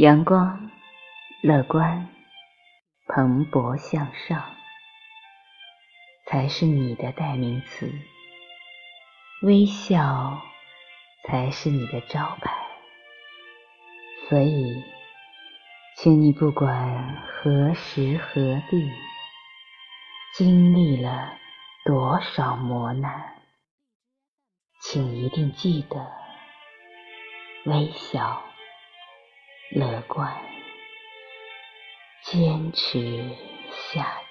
阳光、乐观、蓬勃向上，才是你的代名词。微笑才是你的招牌。所以，请你不管何时何地，经历了多少磨难，请一定记得微笑。乐观，坚持下去。